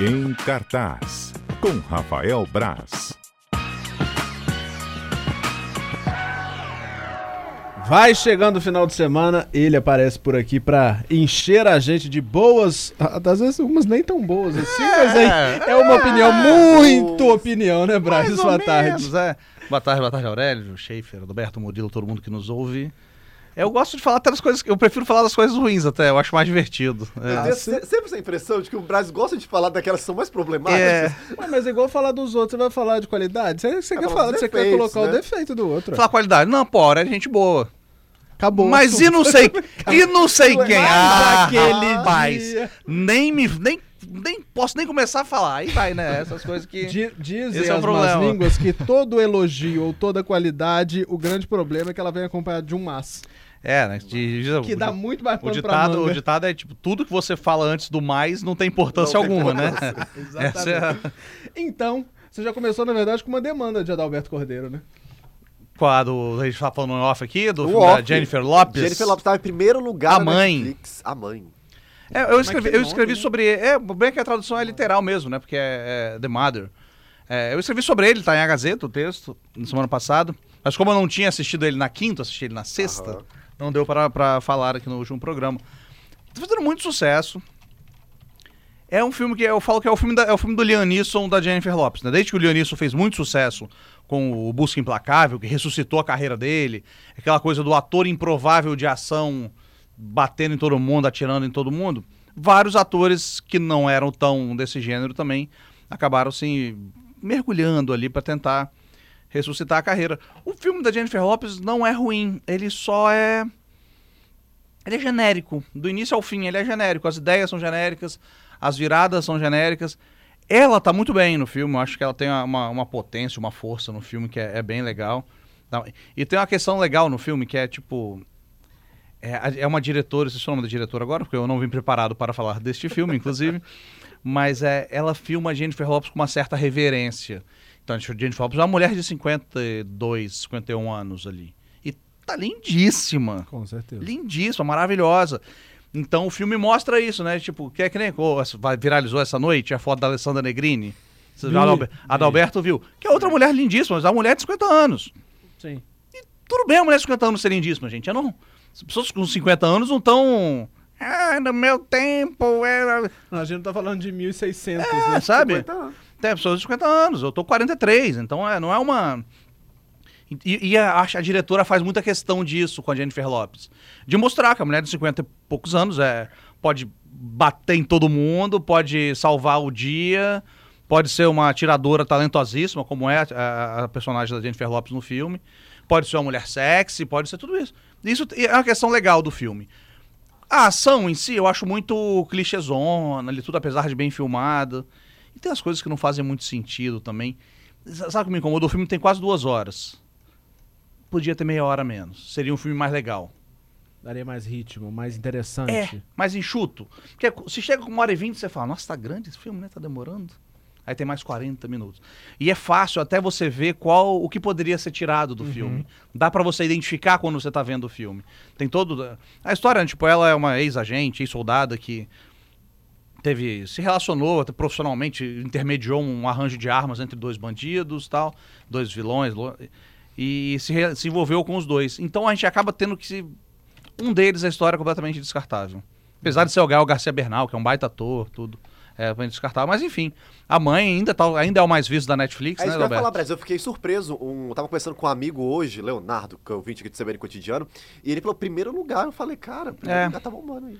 Em cartaz, com Rafael Braz. Vai chegando o final de semana, ele aparece por aqui pra encher a gente de boas, às vezes algumas nem tão boas assim, mas aí é uma opinião, muito opinião, né, Braz? Boa tarde. menos, é. Boa tarde, boa tarde, Aurélio, Schaefer, Roberto Murilo, todo mundo que nos ouve. Eu gosto de falar até das coisas. Eu prefiro falar das coisas ruins até, eu acho mais divertido. Eu É. tenho se- sempre essa impressão de que o Brasil gosta de falar daquelas que são mais problemáticas. É. Ué, mas é igual falar dos outros, você vai falar de qualidade? Você, você quer falar dos você quer defeitos, colocar o né? defeito do outro. Falar qualidade. Não, pô, é gente boa. Acabou. o Mas e não sei. e não sei quem. Mas Ah, aquele rapaz. dia. Nem me. Nem, nem posso nem começar a falar. Aí vai, né? Essas coisas que. Di- Dizem Esse é o as línguas que todo elogio ou toda qualidade, o grande problema é que ela vem acompanhada de um mas. É, né? de- de- Que dá muito mais O ditado, o ditado é tipo, tudo que você fala antes do mais não tem importância Não tem alguma, né? Exatamente. Essa é a... Então, você já começou, na verdade, com uma demanda de Adalberto Cordeiro, né? Qual a do. A gente tá falando off aqui, do O filme da off. Jennifer Lopes. Jennifer Lopes estava em primeiro lugar A mãe. Netflix. A mãe. É, eu escrevi, eu escrevi sobre. É, bem que a tradução é literal mesmo, né? Porque é, é The Mother. É, eu escrevi sobre ele, tá em A Gazeta, o texto, na semana passada. Mas como eu não tinha assistido ele na quinta, assisti ele na sexta, Aham. Não deu pra falar aqui no último programa. Tá fazendo muito sucesso. É um filme que eu falo que é o filme, da, é o filme do Liam Neeson da Jennifer Lopes, né? Desde que o Liam Neeson fez muito sucesso com o Busca Implacável, que ressuscitou a carreira dele, aquela coisa do ator improvável de ação batendo em todo mundo, atirando em todo mundo, vários atores que não eram tão desse gênero também acabaram se mergulhando ali pra tentar ressuscitar a carreira. O filme da Jennifer Lopes não é ruim, ele só é ele é genérico, do início ao fim, ele é genérico, as ideias são genéricas, as viradas são genéricas. Ela tá muito bem no filme, eu acho que ela tem uma, uma potência, uma força no filme que é, é bem legal. E tem uma questão legal no filme que é tipo. É, é uma diretora, esse é o nome da diretora agora, porque eu não vim preparado para falar deste filme, inclusive. mas é, ela filma a Jennifer Lopes com uma certa reverência. Então, a Jennifer Lopes é uma mulher de 52, 51 anos ali. E tá lindíssima. Com certeza. Lindíssima, maravilhosa. Então o filme mostra isso, né? Tipo, que é que nem oh, viralizou essa noite a foto da Alessandra Negrini. Vi, já, Adalber- vi. Adalberto viu. Que é outra mulher lindíssima, mas é uma mulher de 50 anos. Sim. Tudo bem a mulher de 50 anos ser lindíssima, gente. Eu não, as pessoas com 50 anos não estão. Ah, no meu tempo era. Não, a gente não tá falando de 1.600, É, né? sabe? 50 anos. Tem pessoas de 50 anos, eu tô com 43, então é, não é uma. E, e a, a diretora faz muita questão disso com a Jennifer Lopes. De mostrar que a mulher de 50 e poucos anos é, pode bater em todo mundo, pode salvar o dia, pode ser uma atiradora talentosíssima, como é a, a personagem da Jennifer Lopes no filme, pode ser uma mulher sexy, pode ser tudo isso. Isso é uma questão legal do filme. A ação em si eu acho muito clichêzona, ali tudo apesar de bem filmado. E tem as coisas que não fazem muito sentido também. Sabe o que me incomoda? O filme tem quase duas horas. Podia ter meia hora menos. Seria um filme mais legal. Daria mais ritmo, mais interessante. É, mais enxuto. Porque se chega com uma hora e vinte, você fala, nossa, tá grande esse filme, né? Tá demorando. Aí tem mais 40 minutos. E é fácil até você ver qual o que poderia ser tirado do filme. Dá pra você identificar quando você tá vendo o filme. Tem todo a história, tipo, ela é uma ex-agente, ex-soldada que teve se relacionou profissionalmente, intermediou um arranjo de armas entre dois bandidos, tal, dois vilões, e se, se envolveu com os dois. Então a gente acaba tendo que se um deles a história é completamente descartável. Apesar de ser o Gael Garcia Bernal, que é um baita ator, tudo. É, descartável. Mas enfim, a mãe ainda, tá, ainda é o mais visto da Netflix, É né, que eu falar, Roberto? Brasil. Eu fiquei surpreso. Um, eu tava conversando com um amigo hoje, Leonardo, que é ouvinte aqui do CBN Cotidiano, e ele falou, primeiro lugar. Eu falei, cara, primeiro É. lugar tá bombando aí.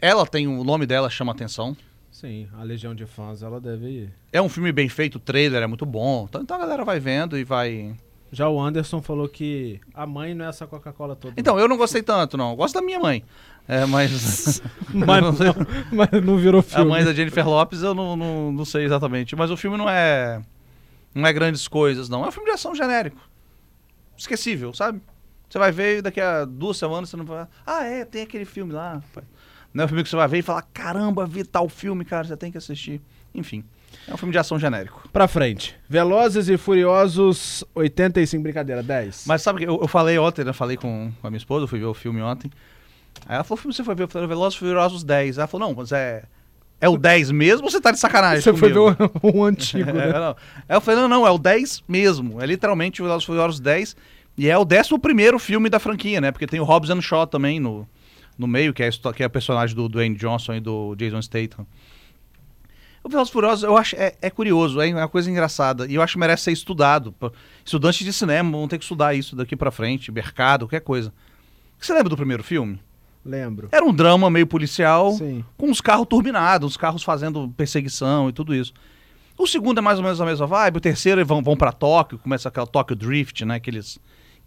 Ela tem o nome dela chama atenção. Sim, a legião de fãs, ela deve... É um filme bem feito, o trailer é muito bom. Então, então a galera vai vendo e vai. Já o Anderson falou que a mãe não é essa Coca-Cola toda. Então, eu não gostei tanto, não. Eu Gosto da minha mãe. É, mas. mas, não mas não virou A filme. mãe da Jennifer Lopes eu não, não, não sei exatamente. Mas o filme não é. Não é grandes coisas, não. É um filme de ação genérico. Esquecível, sabe? Você vai ver e daqui a duas semanas você não vai. Ah, é, tem aquele filme lá. Não é um filme que você vai ver e falar: caramba, vi tal filme, cara, você tem que assistir. Enfim. É um filme de ação genérico. Pra frente. Velozes e Furiosos 85, brincadeira, 10. Mas sabe que eu, eu falei ontem, né? Falei com, com a minha esposa, eu fui ver o filme ontem. Aí ela falou, o filme você foi ver? Eu falei, Velozes e Furiosos 10. Ela falou, não, mas é é o 10 mesmo ou você tá de sacanagem Você foi comigo? ver um, um antigo, É, né? não. Aí eu falei, não, não, é o 10 mesmo. É literalmente o Velozes e Furiosos 10. E é o 11 primeiro filme da franquia, né? Porque tem o Hobbs and Shaw também no, no meio, que é, que é o personagem do Dwayne Johnson e do Jason Statham. O Velozes Furiosos, eu acho, é, é curioso, é uma coisa engraçada. E eu acho que merece ser estudado. Estudantes de cinema vão ter que estudar isso daqui pra frente, mercado, qualquer coisa. Você lembra do primeiro filme? Lembro. Era um drama meio policial Sim. com os carros turbinados, os carros fazendo perseguição e tudo isso. O segundo é mais ou menos a mesma vibe, o terceiro vão, vão para Tóquio, começa aquela Tóquio Drift, né? Aqueles,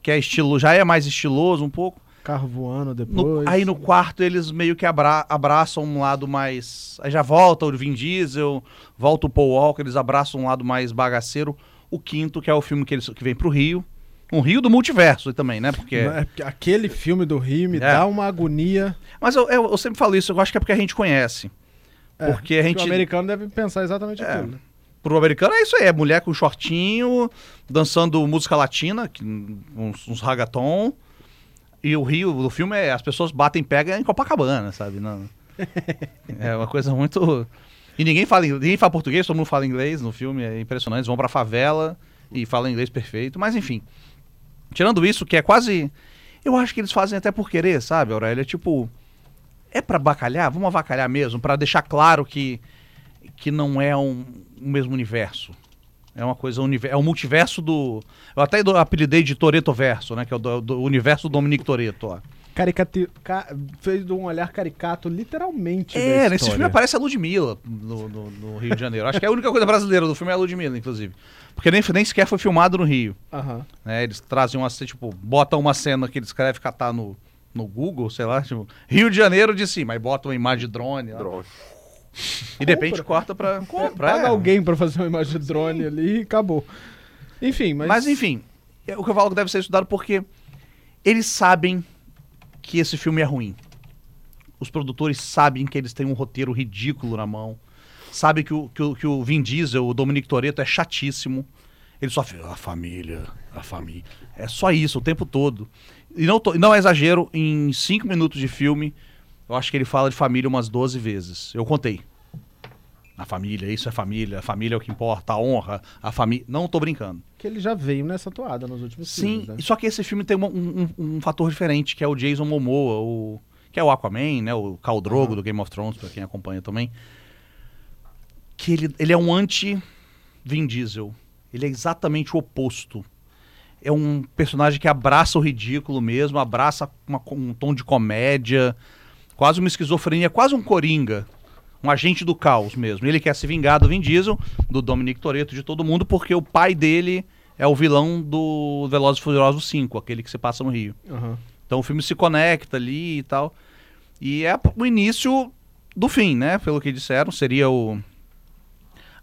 que é estilo, já é mais estiloso um pouco. Carro voando No- depois. aí no quarto eles meio que abra- abraçam um lado mais. Aí já volta o Vin Diesel, volta o Paul Walker, eles abraçam um lado mais bagaceiro. O quinto, que é o filme que, eles, que vem pro Rio. Um Rio do multiverso também, né? Porque. É Aquele filme do Rio me É. dá uma agonia. Mas eu, eu- eu sempre falo isso, eu acho que é porque a gente conhece. É, Porque a gente- O americano deve pensar exatamente É. aquilo. né? Pro americano é isso aí, é mulher com shortinho, dançando música latina, uns, uns ragaton. E o Rio, do filme, é as pessoas batem pega em Copacabana, sabe? Não, é uma coisa muito. E ninguém fala, ninguém fala português, todo mundo fala inglês no filme, é impressionante. Eles vão pra favela e falam inglês perfeito. Mas enfim, tirando isso, que é quase. Eu acho que eles fazem até por querer, sabe, Aurélio? É tipo. É pra bacalhar? Vamos avacalhar mesmo, pra deixar claro que, que não é um, o mesmo universo. É uma coisa, é o multiverso do. Eu até apelidei de Toreto Verso, né? Que é o do, do universo do Dominique Toreto, ó. Caricati... ca- Fez um olhar caricato, literalmente. É, da nesse filme aparece a Ludmilla no, no, no Rio de Janeiro. Acho que é a única coisa brasileira do filme é a Ludmilla, inclusive. Porque nem, nem sequer foi filmado no Rio. Aham. né? Eles trazem uma cena, tipo, botam uma cena que eles escrevem catar no, no Google, sei lá, tipo, Rio de Janeiro de cima, aí botam uma imagem de drone. lá. E de repente corta pra. compra, Paga é. alguém pra fazer uma imagem de drone ali e acabou. Enfim, mas. Mas enfim, é o que eu falo que deve ser estudado porque eles sabem que esse filme é ruim. Os produtores sabem que eles têm um roteiro ridículo na mão. Sabem que o, que o, que o Vin Diesel, o Dominic Toretto, é chatíssimo. Ele só a família, a família. É só isso o tempo todo. E não, tô- não é exagero, em cinco minutos de filme, eu acho que ele fala de família umas 12 vezes. Eu contei. A família, isso é família, a família é o que importa, a honra, a família. Não tô brincando. Que ele já veio nessa toada nos últimos Sim, filmes, né? só que esse filme tem um, um- um fator diferente, que é o Jason Momoa, o, que é o Aquaman, né? O Khal Drogo do Game of Thrones, pra quem acompanha também. Que ele, ele é um anti-Vin Diesel. Ele é exatamente o oposto. É um personagem que abraça o ridículo mesmo, abraça uma- um tom de comédia, quase uma esquizofrenia, quase um coringa. Um agente do caos mesmo. Ele quer se vingar do Vin Diesel, do Dominic Toretto, de todo mundo, porque o pai dele é o vilão do Velozes e Furiosos 5, aquele que se passa no Rio. Aham. Então o filme se conecta ali e tal. E é o início do fim, né? Pelo que disseram, seria o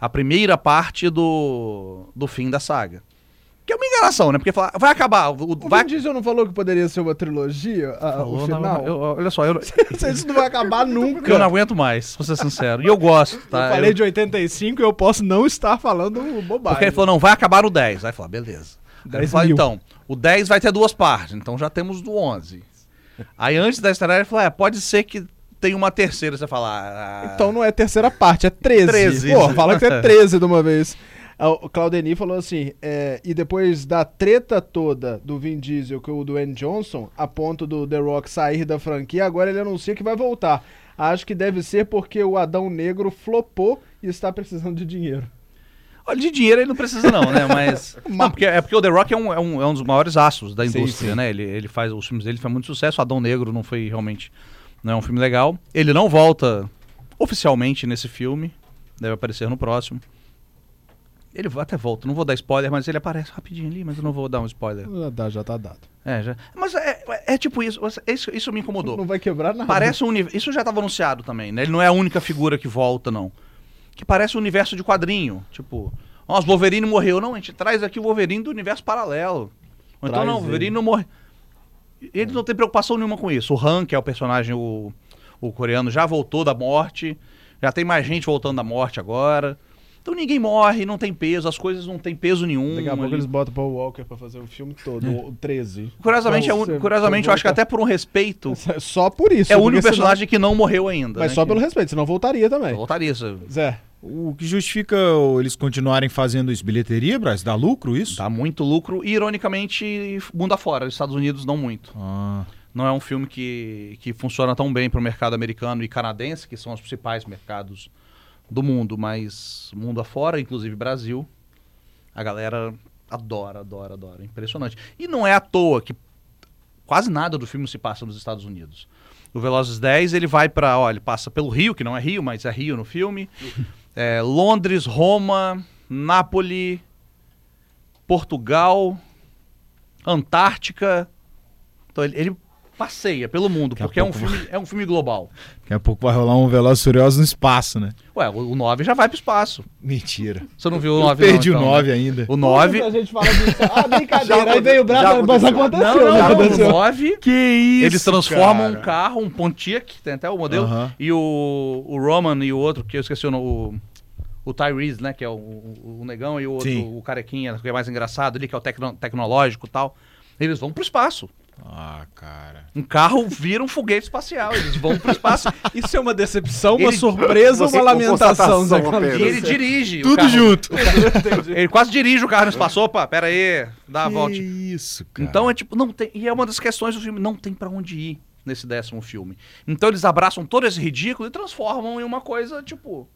a primeira parte do, do fim da saga. Que é uma enganação, né? Porque fala, vai acabar, o- O vai Vin Diesel não falou que poderia ser uma trilogia? a- Falou, o não, final? eu- olha só, eu, Isso não vai acabar nunca. eu não aguento mais, pra ser sincero. E eu gosto, tá? eu falei Eu- de 85 e eu posso não estar falando bobagem. Porque ele falou, não, vai acabar o 10. Aí falou, beleza. Aí 10 ele falou, mil. então, o 10 vai ter duas partes, então já temos do 11. Aí antes da estreia ele falou, é, pode ser que tenha uma terceira. Você fala, ah, Então não é terceira parte, é 13. 13. Pô, fala que é 13 de uma vez. Ah, O Claudeni falou assim, é, e depois da treta toda do Vin Diesel com o Dwayne Johnson, a ponto do The Rock sair da franquia, agora ele anuncia que vai voltar. Acho que deve ser porque o Adão Negro flopou e está precisando de dinheiro. Olha, de dinheiro ele não precisa não, né? Mas... não, porque, é porque o The Rock é um, é um, é um dos maiores astros da Sim, indústria, sim. né? Ele, ele faz, os filmes dele fazem muito sucesso, Adão Negro não foi realmente... Não é um filme legal. Ele não volta oficialmente nesse filme, deve aparecer no próximo. Ele até volta, não vou dar spoiler, mas ele aparece rapidinho ali, mas eu não vou dar um spoiler. Já, já tá dado. É, já. Mas é, é- é tipo isso, isso, isso me incomodou. Não vai quebrar nada. Parece um universo. Isso já estava anunciado também, né? Ele não é a única figura que volta, não. Que parece um universo de quadrinho. Tipo, ó, o Wolverine morreu. Não, a gente traz aqui o Wolverine do universo paralelo. Ou então, Traz não, o ele. Wolverine não morre. Ele não tem preocupação nenhuma com isso. O Han, que é o personagem, o, o coreano, já voltou da morte. Já tem mais gente voltando da morte agora. Então ninguém morre, não tem peso, as coisas não têm peso nenhum. Daqui a pouco ali. eles botam Paul Walker pra fazer o filme todo, o 13. Curiosamente, é un- curiosamente eu acho que até por um respeito, Só por isso. é o único senão- personagem que não morreu ainda. Mas né, só que- pelo respeito, senão voltaria também. Voltaria. Zé, O que justifica eles continuarem fazendo isso? Bilheteria, Braz? Dá lucro isso? Dá muito lucro e, ironicamente, mundo afora. Os Estados Unidos não muito. Ah, Não é um filme que, que funciona tão bem para o mercado americano e canadense, que são os principais mercados do mundo, mas mundo afora, inclusive Brasil, a galera adora, adora, adora. Impressionante. E não é à toa que quase nada do filme se passa nos Estados Unidos. O Velozes 10, ele vai para, ó, ele passa pelo Rio, que não é Rio, mas é Rio no filme. É, Londres, Roma, Nápoles, Portugal, Antártica. Então ele, ele passeia pelo mundo, Daqui porque é um, pouco filme, é um filme global. daqui a pouco vai rolar um Velozes e Furiosos no espaço, né? Ué, o 9 já vai pro espaço. Mentira. Você não viu o Eu 9 perdi não, o então, 9 né? ainda. O 9... A gente fala disso. Ah, brincadeira. Já Aí veio o já Brasil, mas aconteceu. aconteceu. Não, né? não, não. Aconteceu. O 9... Que isso, Eles transformam cara. um carro, um Pontiac, tem até o modelo, Aham. e o, o Roman e o outro, que eu esqueci o nome, o, o Tyrese, né, que é o, o, o negão, e o outro, Sim. o carequinha, que é mais engraçado ali, que é o tecno- tecnológico e tal. Eles vão pro espaço. Ah, cara. Um carro vira um foguete espacial, eles vão pro espaço. Isso é uma decepção, uma Ele- surpresa ou Você- uma lamentação, Zé e ele dirige. o Tudo carro. junto. Ele quase dirige o carro no espaço. Opa, pera aí, dá a Que volta. isso, cara. Então é tipo, não tem. E é uma das questões do filme, não tem pra onde ir nesse décimo filme. Então eles abraçam todo esse ridículo e transformam em uma coisa, tipo.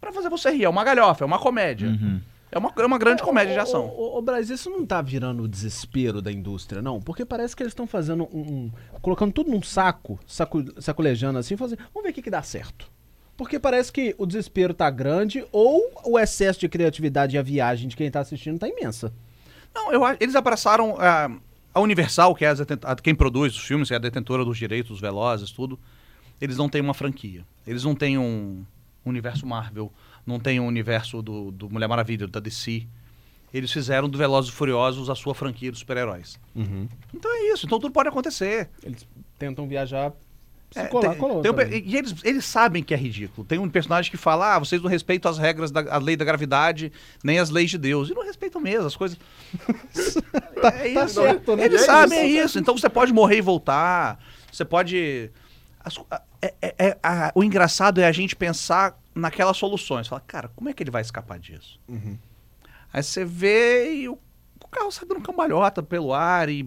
Pra fazer você rir. É uma galhofa, é uma comédia. Uhum. É uma, é uma grande comédia de ação. Ô, Braz, isso não tá virando o desespero da indústria, não? Porque parece que eles estão fazendo um, um- colocando tudo num saco, saco, sacolejando assim, fazendo. Vamos ver o que, que dá certo. Porque parece que o desespero tá grande ou o excesso de criatividade e a viagem de quem tá assistindo tá imensa. Não, eu, acho- eles abraçaram ah, a Universal, que é a- quem produz os filmes, que é a detentora dos direitos, dos velozes, tudo. Eles não têm uma franquia. Eles não têm um universo Marvel, não têm um universo do, do Mulher Maravilha, da DC. Eles fizeram do Velozes e Furiosos a sua franquia dos super-heróis. Então é isso. Então tudo pode acontecer. Eles tentam viajar. Se É, colar, tem- colou. tem um também. e eles, eles sabem que é ridículo. Tem um personagem que fala: ah, vocês não respeitam as regras da a lei da gravidade, nem as leis de Deus. E não respeitam mesmo as coisas. é tá isso. certo, né? Eles É sabem, isso. é isso. Então você pode morrer e voltar. Você pode. as- é- é- é- a- o engraçado é a gente pensar naquelas soluções. Falar, cara, como é que ele vai escapar disso? Uhum. Aí você vê e o, o carro sai dando cambalhota pelo ar e,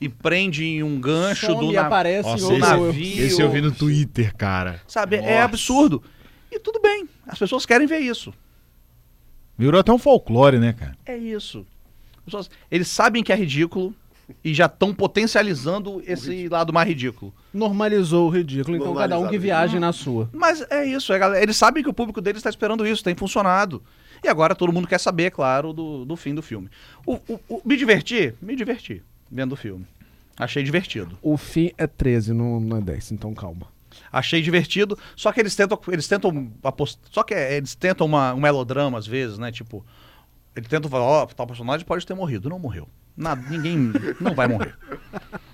e prende em um gancho Some do e na- aparece Nossa, outro- esse, navio. esse eu vi no Twitter, cara. Sabe? É Nossa. absurdo. E tudo bem. As pessoas querem ver isso. Virou até um folclore, né, cara? É isso. As pessoas- eles sabem que é ridículo e já estão potencializando esse lado mais ridículo. Normalizou o ridículo, então cada um que viaje na sua. Mas é isso. é, galera, eles sabem que o público deles está esperando isso. Tem funcionado. E agora todo mundo quer saber, claro, do, do fim do filme. O, o- o- me diverti? Me diverti vendo o filme. Achei divertido. O fim é 13, não, não é 10, então calma. Achei divertido, só que eles tentam, eles tentam apost... só que é, eles tentam uma, um melodrama às vezes, né? Tipo, eles tentam falar, ó, tal personagem pode ter morrido, não morreu. Nada, ninguém não vai morrer.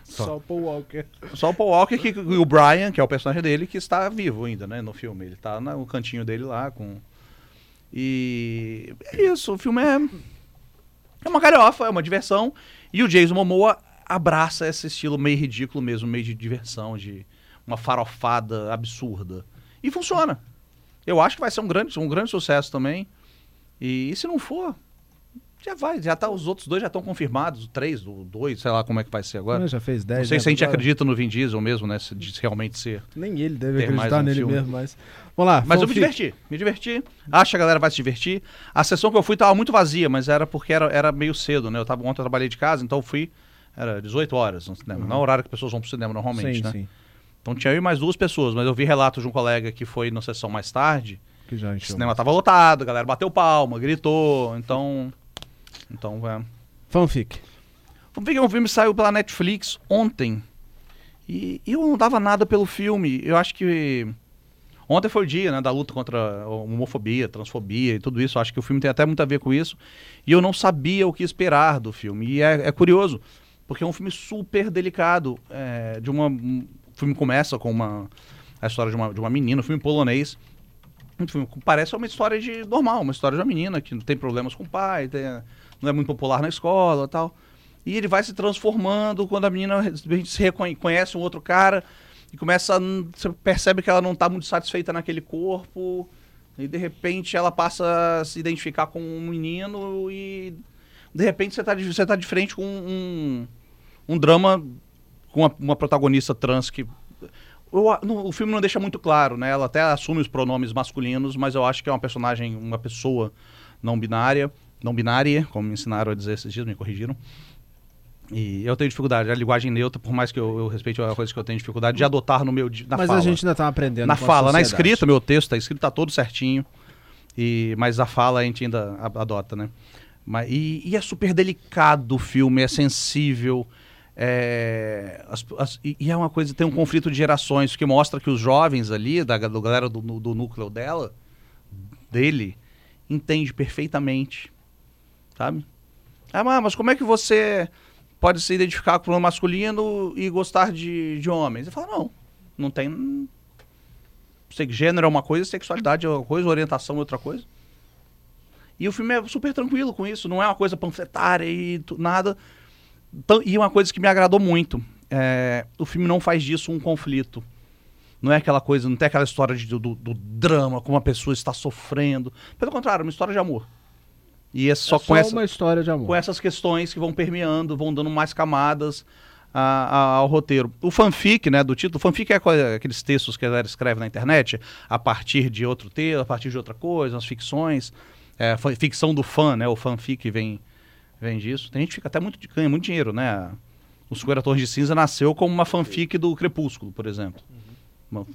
Só o Paul Walker. Só o Paul Walker que, e o Brian, que é o personagem dele, que está vivo ainda, né, no filme. Ele tá no cantinho dele lá com e é isso, o filme é é uma galhofa, é uma diversão e o Jason Momoa abraça esse estilo meio ridículo mesmo, meio de diversão, de uma farofada absurda. E funciona. Eu acho que vai ser um grande, um grande sucesso também. E, e se não for, já vai, já tá os outros dois já estão confirmados, o três, o dois, sei lá como é que vai ser agora. já fez 10. Não sei né, se a gente acredita no Vin Diesel mesmo, né? Se de realmente ser. Nem ele deve acreditar um nele filme. mesmo, mas. Vamos lá. Mas eu me diverti, me diverti. Acho que a galera vai se divertir. A sessão que eu fui tava muito vazia, mas era porque era, era meio cedo, né? Eu tava, ontem eu trabalhei de casa, então eu fui. Era 18 horas no cinema. Não é o horário que as pessoas vão pro cinema normalmente, Sim, né? sim. Então tinha eu e mais duas pessoas, mas eu vi relatos de um colega que foi na sessão mais tarde. Que já O encheu. cinema tava lotado, a galera bateu palma, gritou. Então. Então, é. Fanfic. Vamos ver que um filme saiu pela Netflix ontem. E eu não dava nada pelo filme. Eu acho que. Ontem foi o dia, né, da luta contra a homofobia, transfobia e tudo isso. Eu acho que o filme tem até muito a ver com isso. E eu não sabia o que esperar do filme. E é, é curioso, porque é um filme super delicado. é, de uma, um- o filme começa com uma, a história de uma, de uma menina, um filme polonês, que parece uma história de normal, uma história de uma menina que não tem problemas com o pai, tem- não é muito popular na escola e tal. E ele vai se transformando quando a menina se reconhe- conhece um outro cara e começa a, você percebe que ela não está muito satisfeita naquele corpo e de repente ela passa a se identificar com um menino e de repente você está de, você tá de frente com um, um drama com uma, uma protagonista trans que eu no- o filme não deixa muito claro, né? Ela até assume os pronomes masculinos, mas eu acho que é uma personagem, uma pessoa não binária, não binária, como me ensinaram a dizer esses dias, me corrigiram. E eu tenho dificuldade, a linguagem neutra, por mais que eu, eu respeite a coisa que eu tenho dificuldade de adotar no meu na Mas fala. a gente ainda tá aprendendo. na fala, na escrita, meu texto tá escrito, tá todo certinho. E, mas a fala a gente ainda adota, né? Mas, e, e é super delicado o filme, é sensível. É, as- as- e, é uma coisa, tem um conflito de gerações que mostra que os jovens ali, da, da galera do, do núcleo dela, dele, entende perfeitamente. Sabe? Ah, mas como é que você pode se identificar com o masculino e gostar de, de homens? Ele fala, não, não tem. Sei que gênero é uma coisa, sexualidade é uma coisa, orientação é outra coisa. E o filme é super tranquilo com isso, não é uma coisa panfletária e nada. E uma coisa que me agradou muito, é, o filme não faz disso um conflito. Não é aquela coisa, não tem aquela história de- do, do drama, como a pessoa está sofrendo. Pelo contrário, é uma história de amor. E é só, é com só essa, uma história de amor. com essas questões que vão permeando, vão dando mais camadas a- a- ao roteiro. O fanfic, né, do título, fanfic é aqueles textos que a galera escreve na internet a partir de outro texto, a partir de outra coisa, as ficções, é, ficção do fã, né, o fanfic vem, vem disso. Tem gente que fica até muito, ganha muito dinheiro, né, o 50 Tons de Cinza nasceu como uma fanfic do Crepúsculo, por exemplo. Uma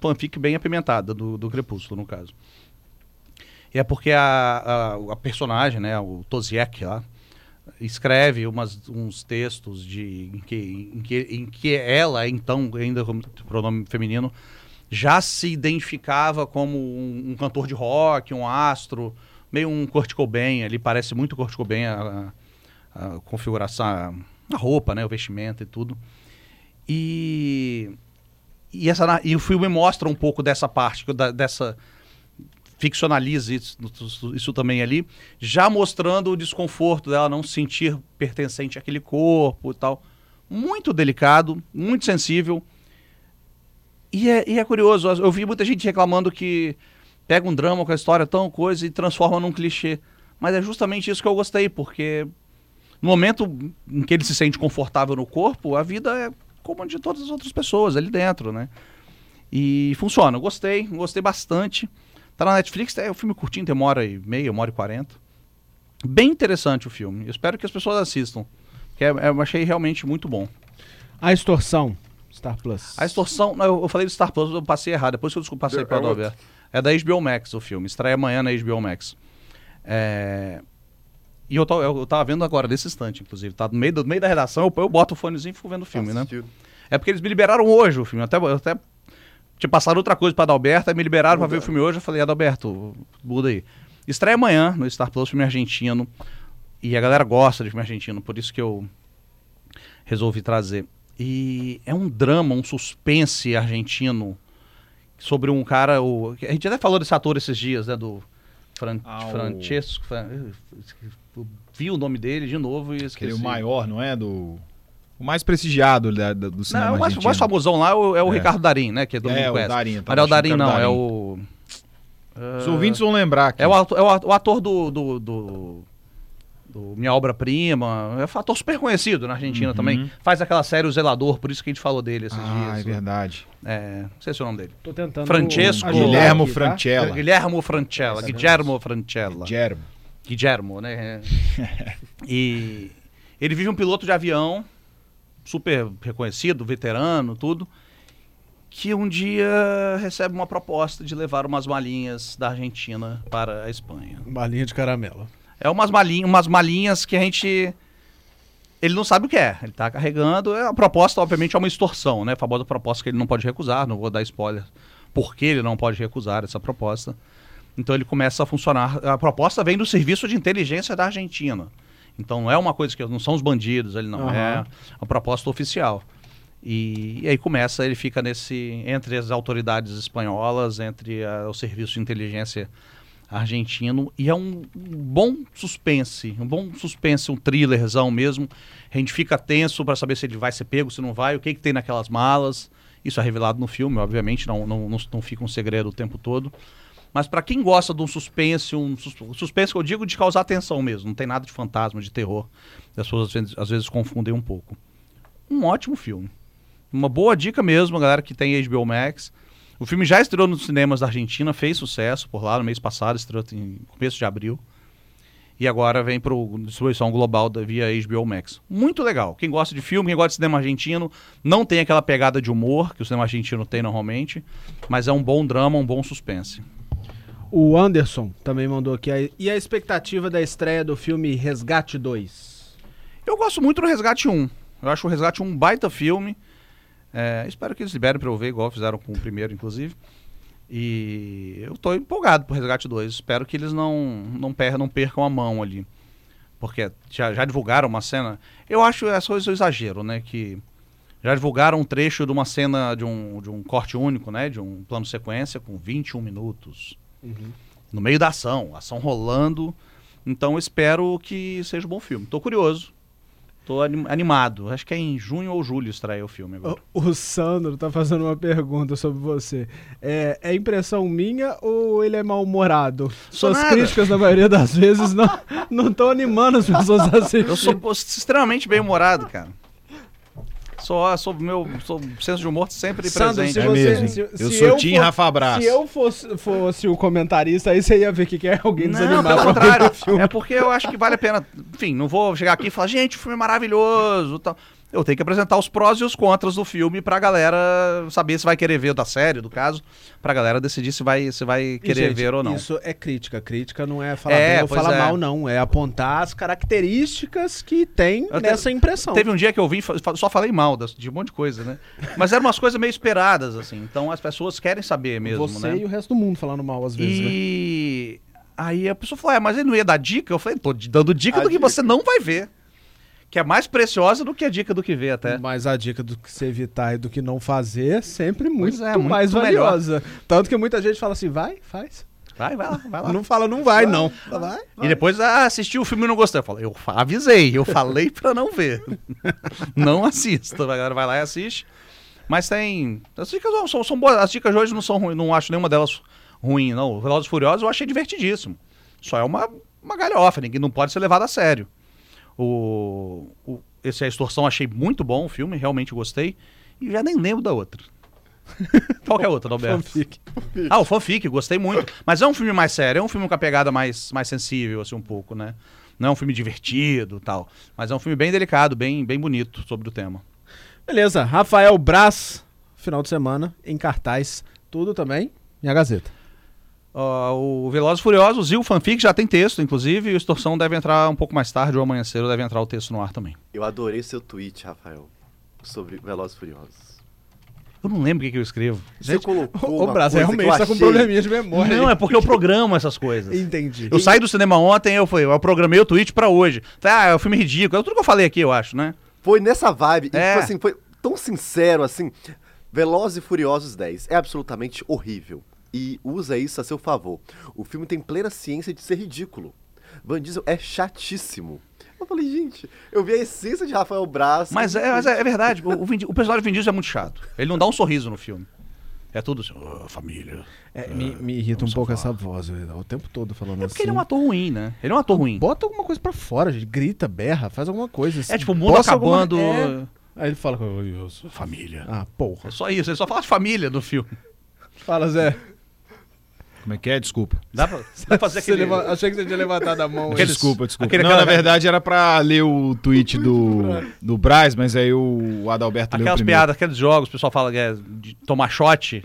fanfic bem apimentada do, do Crepúsculo, no caso. E é porque a, a, a personagem, né, o Toziek lá, escreve umas, uns textos de, em, que, em, que, em que ela, então, ainda como pronome feminino, já se identificava como um, um cantor de rock, um astro, meio um Kurt Cobain ali, parece muito Kurt Cobain a, a, a configuração, a, roupa, né, o vestimento e tudo. E, e, essa, e o filme mostra um pouco dessa parte, da- dessa ficcionaliza isso, isso também ali, já mostrando o desconforto dela não se sentir pertencente àquele corpo e tal. Muito delicado, muito sensível. E é, e é curioso, eu vi muita gente reclamando que pega um drama com a história tão coisa e transforma num clichê. Mas é justamente isso que eu gostei, porque no momento em que ele se sente confortável no corpo, a vida é como a de todas as outras pessoas ali dentro, né? E funciona, gostei, gostei bastante. Tá na Netflix, é um filme curtinho, tem uma hora e meia, uma hora e quarenta. Bem interessante o filme. Eu espero que as pessoas assistam. Que é, é- eu achei realmente muito bom. A extorsão. Star Plus. A extorsão. não, eu, eu falei do Star Plus, eu passei errado. Depois que eu desculpa, passei para o. Alberto. É da HBO Max o filme. Estreia amanhã na HBO Max. É, E eu, eu, eu tava vendo agora, nesse instante, inclusive. Tá no meio, do, no meio da redação, eu, eu boto o fonezinho e fico vendo o filme, né? É porque eles me liberaram hoje o filme. Até, eu até tinha passado outra coisa pra Adalberto, aí me liberaram pra ver o filme hoje. Eu falei, Adalberto, muda aí. Estreia amanhã no Star Plus, filme argentino. E a galera gosta de filme argentino, por isso que eu resolvi trazer. E é um drama, um suspense argentino sobre um cara. O, a gente até falou desse ator esses dias, né? Do Fran, Ah, o- Francesco. Fran- vi o nome dele de novo e esqueci. Aquele o maior, não é? Do. O mais prestigiado da- da- do cinema Não, o mais, o mais famosão lá é o, é o É. Ricardo Darim, né? Que É, mundo o conhece. Darim, tá Mas não é o Darim, não, Ricardo é Darim. o. Os ouvintes vão lembrar aqui. É o ator, é o o ator do. do, do, do Minha Obra-Prima. É um ator super conhecido na Argentina Uhum. também. Faz aquela série O Zelador, por isso que a gente falou dele esses Ah, dias. é verdade. É, não sei se é o nome dele. Tô tentando. Francesco. Guilhermo aqui, tá? Francella. Guilhermo Francella. Guillermo Francella. Guilhermo. Guillermo, né? e ele vive um piloto de avião, super reconhecido, veterano, tudo, que um dia recebe uma proposta de levar umas malinhas da Argentina para a Espanha. Balinha de caramelo. É umas malinhas, umas malinhas que a gente. Ele não sabe o que é. Ele tá carregando. é, A proposta, obviamente, é uma extorsão, né? A famosa proposta que ele não pode recusar. Não vou dar spoiler. Por que ele não pode recusar essa proposta? Então ele começa a funcionar. A proposta vem do serviço de inteligência da Argentina. Então não é uma coisa que. Não são os bandidos, ele não. Aham. É a proposta oficial. E, e aí começa, ele fica nesse entre as autoridades espanholas, entre a- o serviço de inteligência argentino e é um, bom suspense, um bom suspense, um thrillerzão mesmo. A gente fica tenso para saber se ele vai ser pego, se não vai, o que, que tem naquelas malas. Isso é revelado no filme, obviamente, não, não, não, não fica um segredo o tempo todo. Mas para quem gosta de um suspense, um sus- suspense que eu digo de causar atenção mesmo, não tem nada de fantasma, de terror. As pessoas às vezes, às vezes confundem um pouco. Um ótimo filme. Uma boa dica mesmo, galera que tem HBO Max. O filme já estreou nos cinemas da Argentina, fez sucesso por lá no mês passado, estreou em começo de abril. E agora vem para distribuição global da, via HBO Max. Muito legal. Quem gosta de filme, quem gosta de cinema argentino, não tem aquela pegada de humor que o cinema argentino tem normalmente, mas é um bom drama, um bom suspense. O Anderson também mandou aqui. a- E a expectativa da estreia do filme Resgate 2? Eu gosto muito do Resgate 1. Eu acho o Resgate 1 um baita filme. É, espero que eles liberem pra eu ver, igual fizeram com o primeiro, inclusive. E eu tô empolgado pro Resgate 2. Espero que eles não, não, per não percam a mão ali. Porque já, já divulgaram uma cena. Eu acho essa coisa um exagero, né? Que já divulgaram um trecho de uma cena de um, de um corte único, né? De um plano sequência com 21 minutos. No meio da ação, ação rolando. Então espero que seja um bom filme. Tô curioso. Tô anim- animado. Acho que é em junho ou julho estreia o filme agora. O, o Sandro tá fazendo uma pergunta sobre você. É, é impressão minha ou ele é mal-humorado? Suas nada. críticas, na maioria das vezes, não não estão animando as pessoas a assistirem. Eu sou extremamente bem humorado, cara. Sou, sou meu sou senso de humor sempre Sandro, presente. se É você- mesmo. se- eu se sou eu Tim for- Rafa Brás. Se eu fosse, fosse o comentarista, aí você ia ver que, que é alguém Não, desanimado. pelo pra ver contrário. É porque eu acho que vale a pena. Enfim, não vou chegar aqui e falar, gente, o filme é maravilhoso. Tal. Eu tenho que apresentar os prós e os contras do filme pra galera saber se vai querer ver da série, do caso, pra galera decidir se vai, se vai querer gente, ver ou não. Isso é crítica. Crítica não é falar É, bem ou falar é. mal, não. É apontar as características que tem Eu te- nessa impressão. Teve um dia que eu vim, só falei mal de um monte de coisa, né? Mas eram umas coisas meio esperadas, assim. Então as pessoas querem saber mesmo, Você né? e o resto do mundo falando mal às vezes, né? E aí a pessoa falou, é, mas ele não ia dar dica? Eu falei, tô dando dica A do que dica. você não vai ver. Que é mais preciosa do que a dica do que vê até. Mas a dica do que se evitar e do que não fazer é sempre muito, é, muito mais melhor. valiosa. Tanto que muita gente fala assim, vai, faz. Vai, vai lá, vai lá. Não fala, não vai, não. Vai. E depois, ah, assisti o filme e não gostei. Eu falei, eu avisei, eu falei pra não ver. não assista. A galera vai lá e assiste. Mas tem. As dicas não- são, são boas. As dicas de hoje não são ruins, não acho nenhuma delas ruim, não. O Velozes e Furiosos eu achei divertidíssimo. Só é uma, uma galhofa, ninguém não pode ser levado a sério. O, o, esse A Extorsão achei muito bom o filme, realmente gostei. E já nem lembro da outra. Qual que é a outra, Alberto? Fanfic. Ah, o fanfic, gostei muito. Mas é um filme mais sério, é um filme com a pegada mais, mais sensível, assim, um pouco, né? Não é um filme divertido tal. Mas é um filme bem delicado, bem, bem bonito sobre o tema. Beleza, Rafael Brás, final de semana, em cartaz, tudo também, minha Gazeta. Ah, o Velozes e Furiosos e o fanfic já tem texto, inclusive, e o Extorsão deve entrar um pouco mais tarde, ou amanhã cedo deve entrar o texto no ar também. Eu adorei seu tweet, Rafael, sobre Velozes e Furiosos. Eu não lembro o que, que eu escrevo. Você colocou O coisa realmente que eu tá com probleminha de memória. Não, é porque eu programo essas coisas. Entendi. Eu saí do cinema ontem, eu falei, eu programei o tweet pra hoje. Falei, ah, é um filme ridículo. É tudo que eu falei aqui, eu acho, né? Foi nessa vibe, e É. tipo assim, foi tão sincero assim. Velozes e Furiosos 10 é absolutamente horrível. E usa isso a seu favor. O filme tem plena ciência de ser ridículo. Van Diesel é chatíssimo. Eu falei, gente, eu vi a essência de Rafael Braz. Mas é, mas é, é verdade, o, o, Vin Di- o personagem do Vin Diesel é muito chato. Ele não dá um sorriso no filme. É tudo assim, "Ô, família. É, me, me irrita um pouco essa voz, eu- o tempo todo falando É assim. porque ele é um ator ruim, né? Ele é um ator ruim. Bota alguma coisa pra fora, gente. Grita, berra, faz alguma coisa. assim. É tipo, o mundo Posta alguma- acabando. É. Aí ele fala, "Oi, eu sou-" Família. ah, porra. É só isso, ele só fala de família no filme. Fala, Zé. Como é que é? Desculpa. Dá pra, dá pra fazer aquele... leva- Achei que você tinha levantado a mão. aí. Aqueles- desculpa, desculpa. aquele- não, aquela- na verdade era pra ler o tweet do, do Braz, mas aí o Adalberto leu Aquelas primeiro. piadas, aqueles jogos, o pessoal fala que é de tomar shot.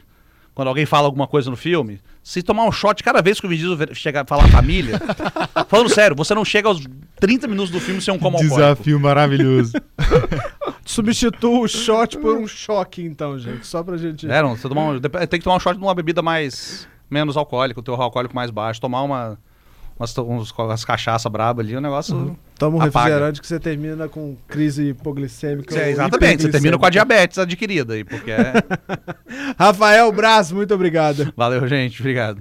Quando alguém fala alguma coisa no filme, se tomar um shot cada vez que o Vin Diesel ve- chega a falar família. falando sério, você não chega aos 30 minutos do filme sem um como. Desafio maravilhoso. Substitua o shot por um choque, então, gente. Só pra gente. É, não, você tomar um- tem que tomar um shot de uma bebida mais menos alcoólica, o teu alcoólico mais baixo, tomar uma umas, uns, umas cachaça braba ali, o negócio Toma um Apaga. refrigerante que você termina com crise hipoglicêmica. É, exatamente, você termina com a diabetes adquirida aí, porque é... Rafael Braz, muito obrigado. Valeu, gente, obrigado.